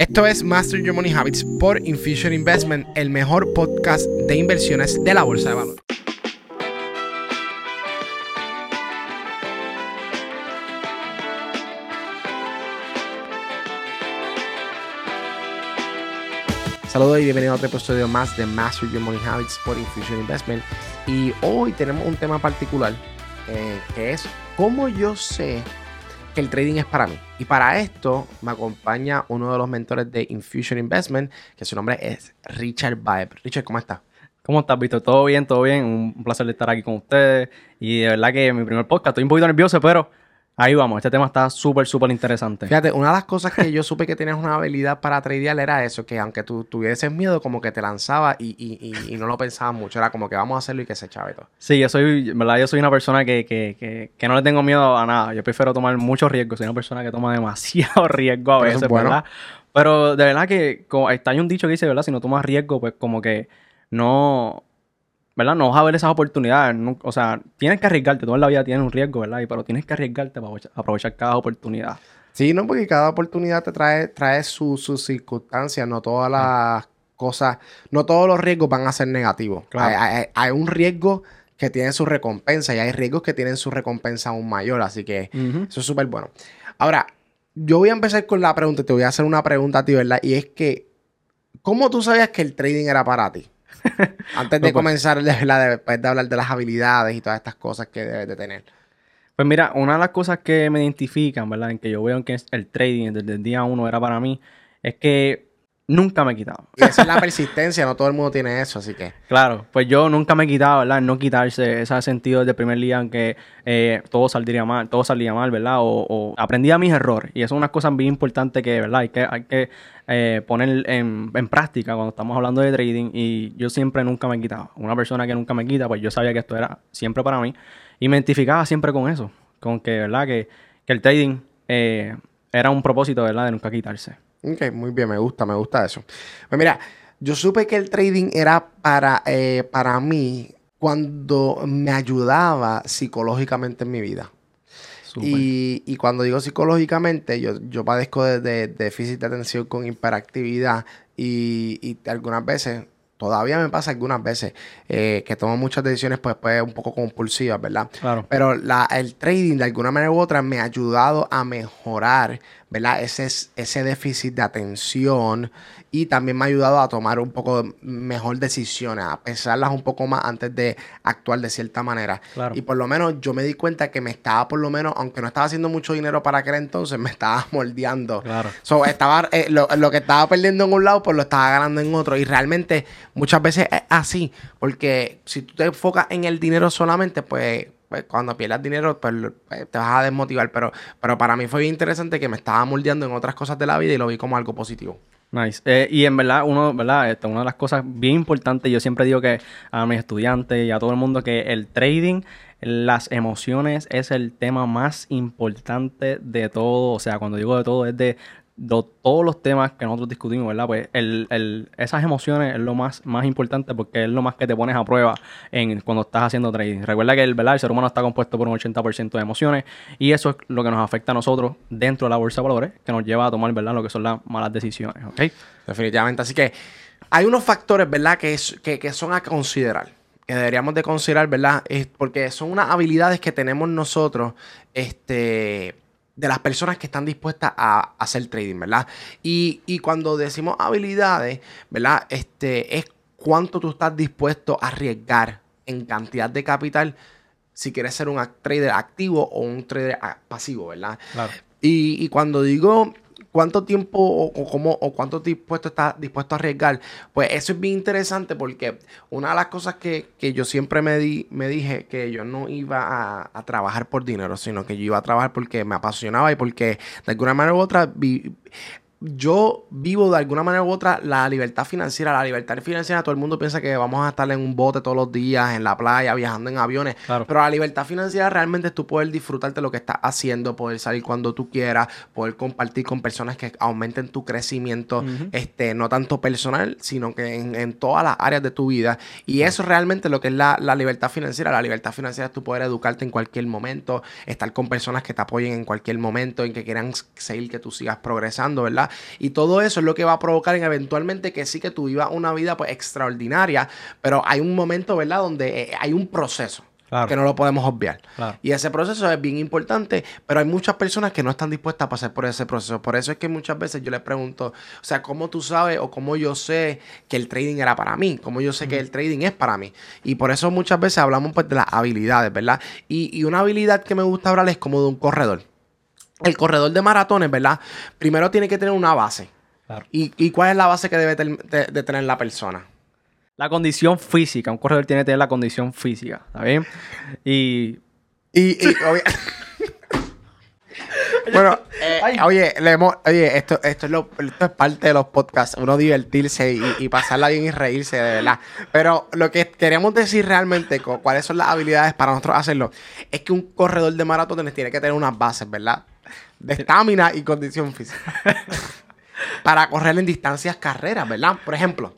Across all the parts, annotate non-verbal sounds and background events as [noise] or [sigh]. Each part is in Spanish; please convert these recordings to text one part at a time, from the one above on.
Esto es Master Your Money Habits por Infusion Investment, el mejor podcast de inversiones de la bolsa de valores. Saludos y bienvenido a otro episodio más de Master Your Money Habits por Infusion Investment. Y hoy tenemos un tema particular eh, que es cómo yo sé que el trading es para mí. Y para esto me acompaña uno de los mentores de Infusion Investment, que su nombre es Richard Vibe. Richard, ¿cómo estás? ¿Cómo estás, Víctor? ¿Todo bien? ¿Todo bien? Un placer estar aquí con ustedes. Y de verdad que mi primer podcast, estoy un poquito nervioso, pero Ahí vamos, este tema está súper, súper interesante. Fíjate, una de las cosas que yo supe que tenías una habilidad para tradear era eso, que aunque tú tuvieses miedo, como que te lanzaba y, no lo pensabas mucho. Era como que vamos a hacerlo y que se echaba y todo. Sí, yo soy, ¿verdad? Yo soy una persona que, no le tengo miedo a nada. Yo prefiero tomar muchos riesgos. Soy una persona que toma demasiado [laughs] riesgo a veces, ¿verdad? Pero de verdad que como, está hay un dicho que dice, ¿verdad? Si no tomas riesgo, pues como que no ¿verdad? No vas a ver esas oportunidades. o sea, tienes que arriesgarte. Toda la vida tienes un riesgo, ¿verdad? Pero tienes que arriesgarte para aprovechar cada oportunidad. Sí, no, porque cada oportunidad te trae, trae sus su circunstancias, no todas las cosas, no todos los riesgos van a ser negativos. Hay, un riesgo que tiene su recompensa y hay riesgos que tienen su recompensa aún mayor, así que eso es súper bueno. Ahora, yo voy a empezar con la pregunta, te voy a hacer una pregunta a ti, ¿verdad? Y es que, ¿cómo tú sabías que el trading era para ti? [laughs] Antes de pues. comenzar, después de hablar de las habilidades y todas estas cosas que debes de tener. Pues mira, una de las cosas que me identifican, ¿verdad? En que yo veo que el trading desde el día uno era para mí, es que nunca me he quitado. Y esa es la persistencia, no todo el mundo tiene eso, así que. Claro, pues yo nunca me he quitado, ¿verdad? No quitarse ese sentido desde el primer día en que eh, todo saldría mal, todo salía mal, ¿verdad? O, aprendí a mis errores. Y eso es una cosa bien importante que, ¿verdad? Hay que, hay que eh, poner en, práctica cuando estamos hablando de trading. Y yo siempre nunca me he quitado. Una persona que nunca me quita, pues yo sabía que esto era siempre para mí. Y me identificaba siempre con eso. Con que, ¿verdad? Que, que el trading eh, era un propósito, ¿verdad? De nunca quitarse. Ok, muy bien, me gusta, me gusta eso. Pues mira, yo supe que el trading era para, eh, para mí cuando me ayudaba psicológicamente en mi vida. Y, y, cuando digo psicológicamente, yo, yo padezco de, de, déficit de atención con hiperactividad y, y algunas veces Todavía me pasa algunas veces eh, que tomo muchas decisiones pues, pues un poco compulsivas, ¿verdad? Claro. Pero la, el trading de alguna manera u otra me ha ayudado a mejorar, ¿verdad? Ese, ese déficit de atención y también me ha ayudado a tomar un poco mejor decisiones, a pensarlas un poco más antes de actuar de cierta manera. Y por lo menos yo me di cuenta que me estaba, por lo menos, aunque no estaba haciendo mucho dinero para aquel entonces, me estaba [laughs] moldeando. Claro. So, estaba, eh, lo, que estaba perdiendo en un lado, pues lo estaba ganando en otro. Y realmente muchas veces es así, porque si tú te enfocas en el dinero solamente, pues pues, cuando pierdas dinero, pues, pues, te vas a desmotivar. Pero, pero para mí fue bien interesante que me estaba moldeando en otras cosas de la vida y lo vi como algo positivo. Nice. Eh, y en verdad, uno, ¿verdad? Esto, una de las cosas bien importantes, yo siempre digo que a mis estudiantes y a todo el mundo que el trading, las emociones es el tema más importante de todo. O sea, cuando digo de todo, es de todos los temas que nosotros discutimos, ¿verdad? Pues el, esas emociones es lo más, más importante porque es lo más que te pones a prueba en cuando estás haciendo trading. Recuerda que el, ¿verdad? el ser humano está compuesto por un 80% de emociones y eso es lo que nos afecta a nosotros dentro de la bolsa de valores que nos lleva a tomar, ¿verdad? Lo que son las malas decisiones, ¿ok? Definitivamente. Así que hay unos factores, ¿verdad? Que, que, que son a considerar que deberíamos de considerar, ¿verdad? Es porque son unas habilidades que tenemos nosotros, este, de las personas que están dispuestas a, hacer trading, ¿verdad? Y, cuando decimos habilidades, ¿verdad? Este, es cuánto tú estás dispuesto a arriesgar en cantidad de capital si quieres ser un trader activo o un trader pasivo, ¿verdad? Claro. Y, y cuando digo cuánto tiempo o, cómo o cuánto dispuesto está dispuesto a arriesgar, pues eso es bien interesante porque una de las cosas que, yo siempre me, di, me dije que yo no iba a, trabajar por dinero, sino que yo iba a trabajar porque me apasionaba y porque de alguna manera u otra vi, yo vivo de alguna manera u otra la libertad financiera. La libertad financiera, todo el mundo piensa que vamos a estar en un bote todos los días, en la playa, viajando en aviones. Pero la libertad financiera realmente es tú poder disfrutarte lo que estás haciendo, poder salir cuando tú quieras, poder compartir con personas que aumenten tu crecimiento, este, no tanto personal, sino que en, todas las áreas de tu vida. Y eso realmente lo que es la, la, libertad financiera. La libertad financiera es tú poder educarte en cualquier momento, estar con personas que te apoyen en cualquier momento, en que quieran seguir que tú sigas progresando, ¿verdad? Y todo eso es lo que va a provocar en eventualmente que sí que tú vivas una vida pues extraordinaria, pero hay un momento, ¿verdad? Donde eh, hay un proceso. Que no lo podemos obviar. Y ese proceso es bien importante, pero hay muchas personas que no están dispuestas a pasar por ese proceso. Por eso es que muchas veces yo les pregunto, o sea, ¿cómo tú sabes o cómo yo sé que el trading era para mí? ¿Cómo yo sé que el trading es para mí? Y por eso muchas veces hablamos pues de las habilidades, ¿verdad? Y, una habilidad que me gusta hablar es como de un corredor. El corredor de maratones, ¿verdad? Primero tiene que tener una base. ¿Y, cuál es la base que debe de tener la persona? la condición física. Un corredor tiene que tener la condición física, ¿está bien? Y... Y... [laughs] bueno, [laughs] eh, oye, oye esto, esto, es lo, esto es parte de los podcasts, uno divertirse y, pasarla bien y reírse, de verdad. Pero lo que queremos decir realmente, cuáles son las habilidades para nosotros hacerlo, es que un corredor de maratones tiene que tener unas bases, ¿verdad? De estamina y condición física. [laughs] para correr en distancias carreras, ¿verdad? Por ejemplo,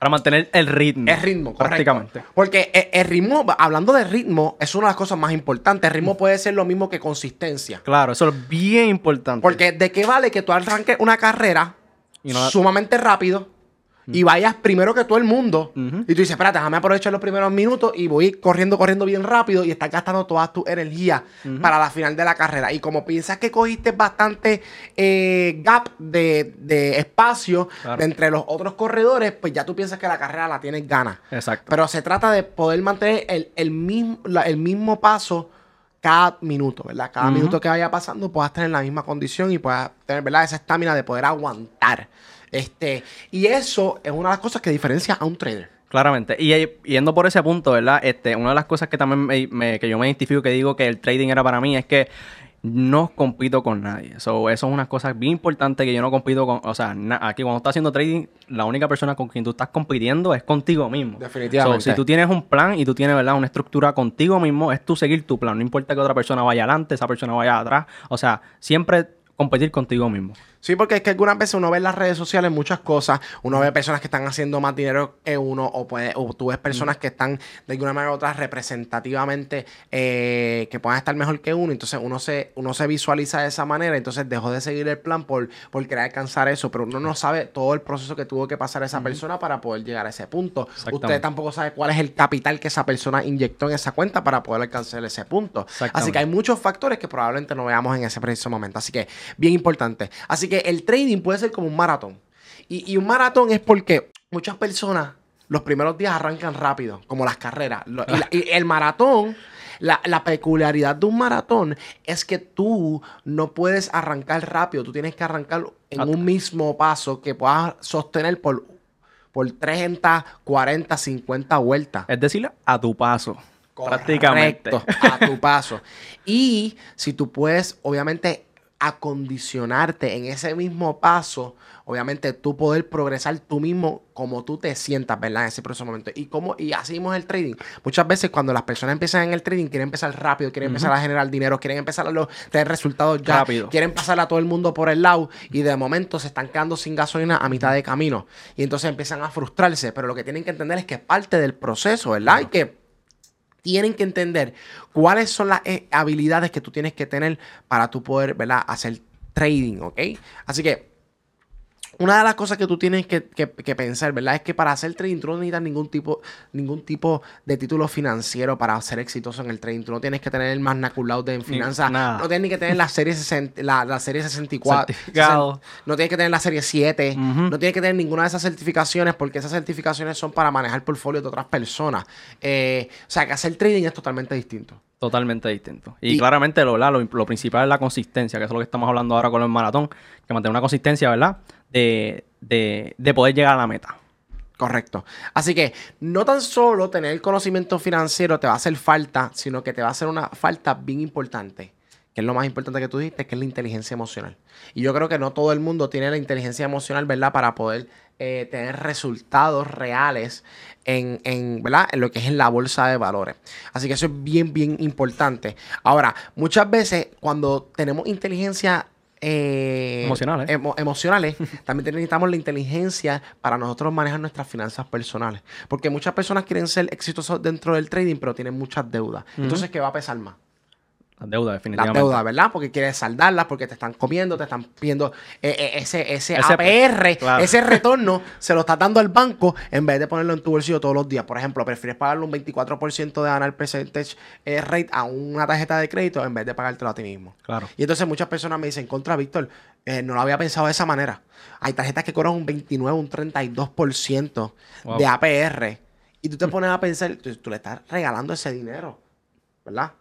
para mantener el ritmo. El ritmo, Prácticamente. Porque e, el, ritmo, hablando de ritmo, es una de las cosas más importantes. El ritmo puede ser lo mismo que consistencia. Claro, eso es bien importante. Porque ¿de qué vale que tú arranques una carrera sumamente rápido? Y vayas primero que todo el mundo. Y tú dices, espérate, déjame aprovechar los primeros minutos y voy corriendo, corriendo bien rápido y estás gastando toda tu energía para la final de la carrera. Y como piensas que cogiste bastante eh, gap de, espacio entre los otros corredores, pues ya tú piensas que la carrera la tienes gana. Exacto. Pero se trata de poder mantener el, mismo, el mismo paso cada minuto, ¿verdad? Cada minuto que vaya pasando puedas tener la misma condición y puedas tener, ¿verdad? Esa estamina de poder aguantar. Este, y eso es una de las cosas que diferencia a un trader. Claramente. Y yendo por ese punto, ¿verdad? Este, una de las cosas que también me, que yo me identifico que digo que el trading era para mí es que no compito con nadie. eso es una cosa bien importante que yo no compito con. O sea, aquí cuando estás haciendo trading, la única persona con quien tú estás compitiendo es contigo mismo. Definitivamente. si tú tienes un plan y tú tienes, ¿verdad? Una estructura contigo mismo, es tú seguir tu plan. No importa que otra persona vaya adelante, esa persona vaya atrás. O sea, siempre competir contigo mismo. Sí, porque es que algunas veces uno ve en las redes sociales muchas cosas, uno ve personas que están haciendo más dinero que uno, o, puede, o tú ves personas que están de alguna manera u otra representativamente eh, que puedan estar mejor que uno, entonces uno se, uno se visualiza de esa manera, entonces dejó de seguir el plan por, por querer alcanzar eso, pero uno no sabe todo el proceso que tuvo que pasar esa persona para poder llegar a ese punto. Usted tampoco sabe cuál es el capital que esa persona inyectó en esa cuenta para poder alcanzar ese punto. Así que hay muchos factores que probablemente no veamos en ese preciso momento. Así que, bien importante. Así que el trading puede ser como un maratón. Y, un maratón es porque muchas personas los primeros días arrancan rápido, como las carreras. y, el maratón, la, peculiaridad de un maratón es que tú no puedes arrancar rápido, tú tienes que arrancar en un mismo paso que puedas sostener por, por 30, 40, 50 vueltas. Es decir, a tu paso. prácticamente. A tu paso. Y si tú puedes, obviamente, acondicionarte en ese mismo paso, obviamente tú poder progresar tú mismo como tú te sientas, ¿verdad? En ese próximo momento. Y como, y mismo el trading. Muchas veces cuando las personas empiezan en el trading, quieren empezar rápido, quieren empezar a generar dinero, quieren empezar a tener resultados ya, rápido. quieren pasar a todo el mundo por el lado y de momento se están quedando sin gasolina a mitad de camino. Y entonces empiezan a frustrarse. Pero lo que tienen que entender es que es parte del proceso, ¿verdad? Y que tienen que entender cuáles son las eh, habilidades que tú tienes que tener para tú poder, ¿verdad? Hacer trading, ¿ok? Así que una de las cosas que tú tienes que, pensar, ¿verdad? Es que para hacer trading tú no necesitas ningún tipo, ningún tipo de título financiero para ser exitoso en el trading. Tú no tienes que tener el más naculado de finanzas. No tienes ni que tener la serie, la, serie 64. no tienes que tener la serie 7. No tienes que tener ninguna de esas certificaciones porque esas certificaciones son para manejar portfolio de otras personas. Eh, o sea, que hacer trading es totalmente distinto. Totalmente distinto. Y, claramente lo, lo, lo, principal es la consistencia, que es lo que estamos hablando ahora con el maratón, que mantener una consistencia, ¿verdad? De, poder llegar a la meta. Correcto. Así que no tan solo tener conocimiento financiero te va a hacer falta, sino que te va a hacer una falta bien importante, que es lo más importante que tú dijiste, que es la inteligencia emocional. Y yo creo que no todo el mundo tiene la inteligencia emocional, ¿verdad? Para poder eh, tener resultados reales en, en, ¿verdad? en lo que es en la bolsa de valores. Así que eso es bien, bien importante. Ahora, muchas veces cuando tenemos inteligencia eh, emocionales. emocionales, [laughs] también necesitamos la inteligencia para nosotros manejar nuestras finanzas personales. Porque muchas personas quieren ser exitosos dentro del trading, pero tienen muchas deudas. Entonces, ¿qué va a pesar más? Las deudas, Las definitivamente. deudas, ¿verdad? Porque quieres saldarlas, porque te están comiendo, te están pidiendo eh, eh, ese, ese, Ese- APR, claro. ese retorno, [laughs] se lo estás dando al banco en vez de ponerlo en tu bolsillo todos los días. Por ejemplo, prefieres pagarle un 24% de ganar percentage eh, rate a una tarjeta de crédito en vez de pagártelo a ti mismo. Claro. Y entonces muchas personas me dicen, contra Víctor, eh, no lo había pensado de esa manera. Hay tarjetas que cobran un 29, un 32% Wow. de APR. Y tú te pones a pensar, tú, tú le estás regalando ese dinero, ¿verdad?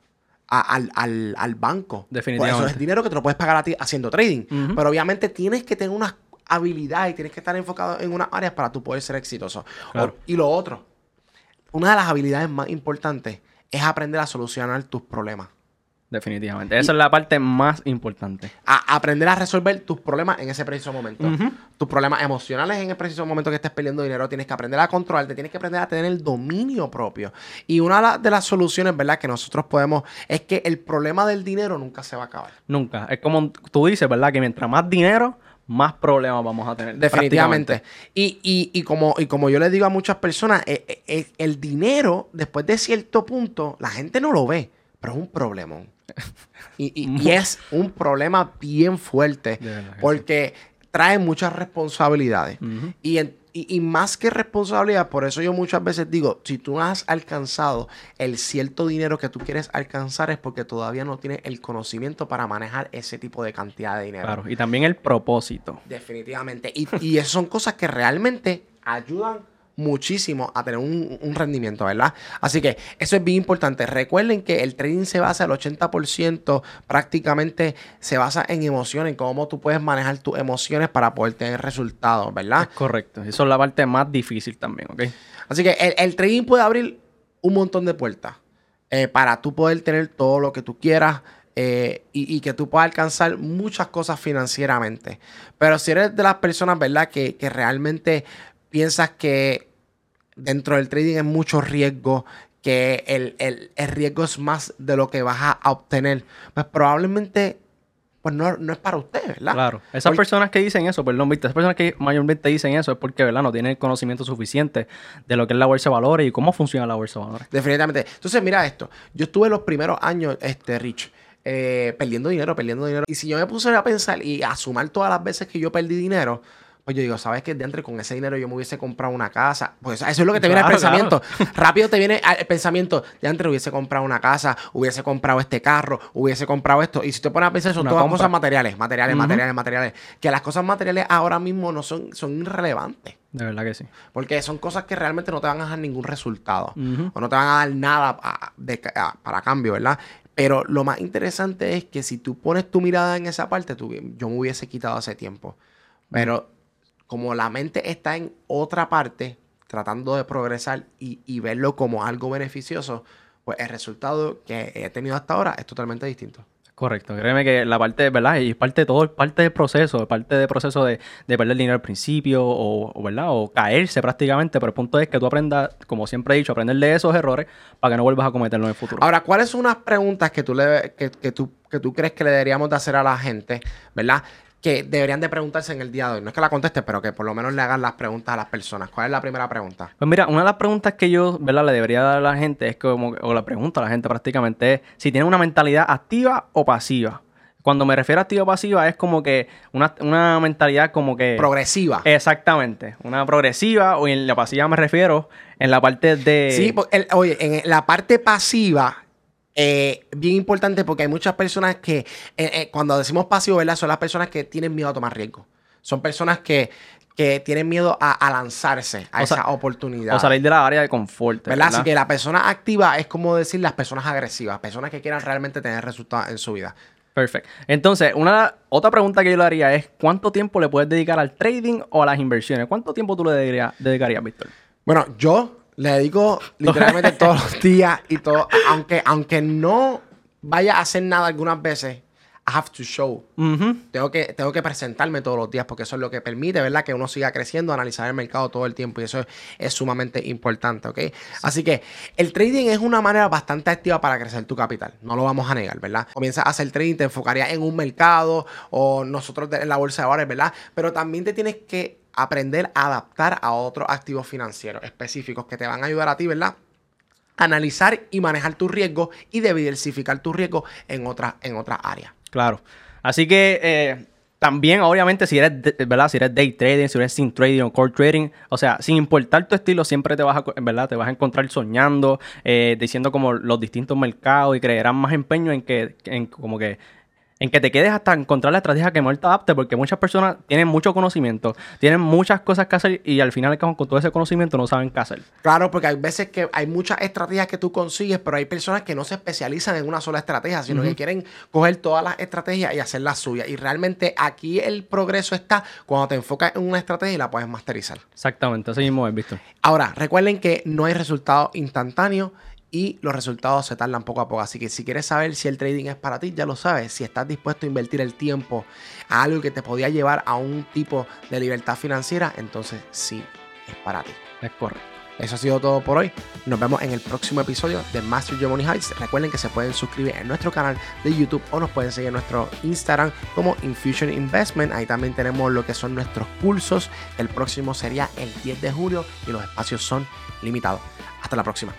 A- al, al- al banco. Definitivamente. Pues eso es dinero que te lo puedes pagar a ti haciendo trading. Pero obviamente tienes que tener unas habilidades y tienes que estar enfocado en unas áreas para tú poder ser exitoso. Claro. O- y lo otro, una de las habilidades más importantes es aprender a solucionar tus problemas. Definitivamente. Esa es la parte más importante. a aprender a resolver tus problemas en ese preciso momento. Tus problemas emocionales en el preciso momento que estés perdiendo dinero, tienes que aprender a controlarte, tienes que aprender a tener el dominio propio. Y una de las soluciones, ¿verdad?, que nosotros podemos es que el problema del dinero nunca se va a acabar. Nunca. Es como tú dices, ¿verdad? Que mientras más dinero, más problemas vamos a tener. Definitivamente. Y, y- y como, y como yo le digo a muchas personas, eh, eh, eh, el dinero, después de cierto punto, la gente no lo ve, pero es un problemón. Y, y- [laughs] y es un problema bien fuerte, porque trae muchas responsabilidades. Y, en- y- y más que responsabilidad, por eso yo muchas veces digo, si tú no has alcanzado el cierto dinero que tú quieres alcanzar es porque todavía no tienes el conocimiento para manejar ese tipo de cantidad de dinero. Claro. Y también el propósito. Definitivamente. Y, y esas son cosas que realmente ayudan muchísimo a tener un, un rendimiento, ¿verdad? Así que eso es bien importante. Recuerden que el trading se basa, el 80% prácticamente se basa en emociones, cómo tú puedes manejar tus emociones para poder tener resultados, ¿verdad? Es correcto. Eso es la parte más difícil también, ¿ok? Así que el, el trading puede abrir un montón de puertas eh, para tú poder tener todo lo que tú quieras eh, y, y que tú puedas alcanzar muchas cosas financieramente. Pero si eres de las personas, ¿verdad? Que, que realmente piensas que dentro del trading hay mucho riesgo, que el, el- el riesgo es más de lo que vas a, obtener, pues probablemente pues no, no es para usted, ¿verdad? Claro. Esas Porque- personas que dicen eso, perdón, viste, esas personas que mayormente dicen eso es porque, ¿verdad? No tienen el conocimiento suficiente de lo que es la bolsa de valores y cómo funciona la bolsa de valores. Definitivamente. Entonces, mira esto. Yo estuve los primeros años, este, Rich, eh, perdiendo dinero, perdiendo dinero. Y si yo me puse a pensar y a sumar todas las veces que yo perdí dinero, pues yo digo, ¿sabes qué? De entre con ese dinero yo me hubiese comprado una casa. Pues eso es lo que te viene al Claro, pensamiento. Rápido te viene al pensamiento, de entre hubiese comprado una casa, hubiese comprado este carro, hubiese comprado esto. Y si te pones a pensar, son Una todas compra. cosas materiales, materiales, Ujú. materiales, materiales. Que las cosas materiales ahora mismo no son, son irrelevantes. De verdad que sí. Porque son cosas que realmente no te van a dar ningún resultado. Ujú. O no te van a dar nada a- de a- para cambio, ¿verdad? Pero lo más interesante es que si tú pones tu mirada en esa parte, tú- yo me hubiese quitado hace tiempo. Pero como la mente está en otra parte, tratando de progresar y, y verlo como algo beneficioso, pues el resultado que he tenido hasta ahora es totalmente distinto. Correcto, créeme que la parte, ¿verdad? Y parte de todo, es parte del proceso, es parte del proceso de, de perder dinero al principio o, o, ¿verdad? O caerse prácticamente, pero el punto es que tú aprendas, como siempre he dicho, aprender de esos errores para que no vuelvas a cometerlos en el futuro. Ahora, ¿cuáles son unas preguntas que tú, le, que, que tú, que tú crees que le deberíamos de hacer a la gente, ¿verdad? Que deberían de preguntarse en el día de hoy. No es que la contestes, pero que por lo menos le hagan las preguntas a las personas. ¿Cuál es la primera pregunta? Pues mira, una de las preguntas que yo, ¿verdad? Le debería dar a la gente es como, o la pregunta a la gente prácticamente es si tiene una mentalidad activa o pasiva. Cuando me refiero a activa o pasiva es como que una, una mentalidad como que... Progresiva. Exactamente, una progresiva o en la pasiva me refiero en la parte de... Sí, porque el- oye, en la parte pasiva, eh, bien importante porque hay muchas personas que, eh, eh, cuando decimos pasivo, ¿verdad? Son las personas que tienen miedo a tomar riesgo. Son personas que, que tienen miedo a, a lanzarse a O esa oportunidad. o salir de la área de confort. ¿Verdad? Así que la persona activa es como decir las personas agresivas, personas que quieran realmente tener resultados en su vida. Perfecto. Entonces, una otra pregunta que yo le haría es ¿cuánto tiempo le puedes dedicar al trading o a las inversiones? ¿Cuánto tiempo tú le dedicarías, dedicarías Víctor? Bueno, yo le dedico literalmente todos los días y todo, aunque, aunque no vaya a hacer nada algunas veces, I have to show. Tengo que, tengo que presentarme todos los días porque eso es lo que permite, ¿verdad? Que uno siga creciendo, analizar el mercado todo el tiempo y eso es, es sumamente importante, ¿ok? Así que el trading es una manera bastante activa para crecer tu capital, no lo vamos a negar, ¿verdad? Comienzas a hacer trading, te enfocarías en un mercado o nosotros en la bolsa de valores, ¿verdad? Pero también te tienes que aprender a adaptar a otros activos financieros específicos que te van a ayudar a ti, ¿verdad? analizar y manejar tu riesgo y diversificar tu riesgo en otras en áreas. Claro. Así que eh, también, obviamente, si eres, ¿verdad? Si eres day trading, si eres sin trading o core trading, o sea, sin importar tu estilo, siempre te vas a, ¿verdad? Te vas a encontrar soñando, eh, diciendo como los distintos mercados y creerán más empeño en que, en como que en que te quedes hasta encontrar la estrategia que mejor te adapte, porque muchas personas tienen mucho conocimiento, tienen muchas cosas que hacer y al final con todo ese conocimiento no saben qué hacer. Claro, porque hay veces que hay muchas estrategias que tú consigues, pero hay personas que no se especializan en una sola estrategia, sino que quieren coger todas las estrategias y hacer las suyas. Y realmente aquí el progreso está cuando te enfocas en una estrategia y la puedes masterizar. Exactamente, así mismo es, visto. Ahora, recuerden que no hay resultado instantáneo y los resultados se tardan poco a poco. Así que si quieres saber si el trading es para ti, ya lo sabes. Si estás dispuesto a invertir el tiempo a algo que te podía llevar a un tipo de libertad financiera, entonces sí es para ti. Es correcto. Eso ha sido todo por hoy. Nos vemos en el próximo episodio de Master Your Money Heights. Recuerden que se pueden suscribir en nuestro canal de YouTube o nos pueden seguir en nuestro Instagram como Infusion Investment. Ahí también tenemos lo que son nuestros cursos. El próximo sería el 10 de julio y los espacios son limitados. Hasta la próxima.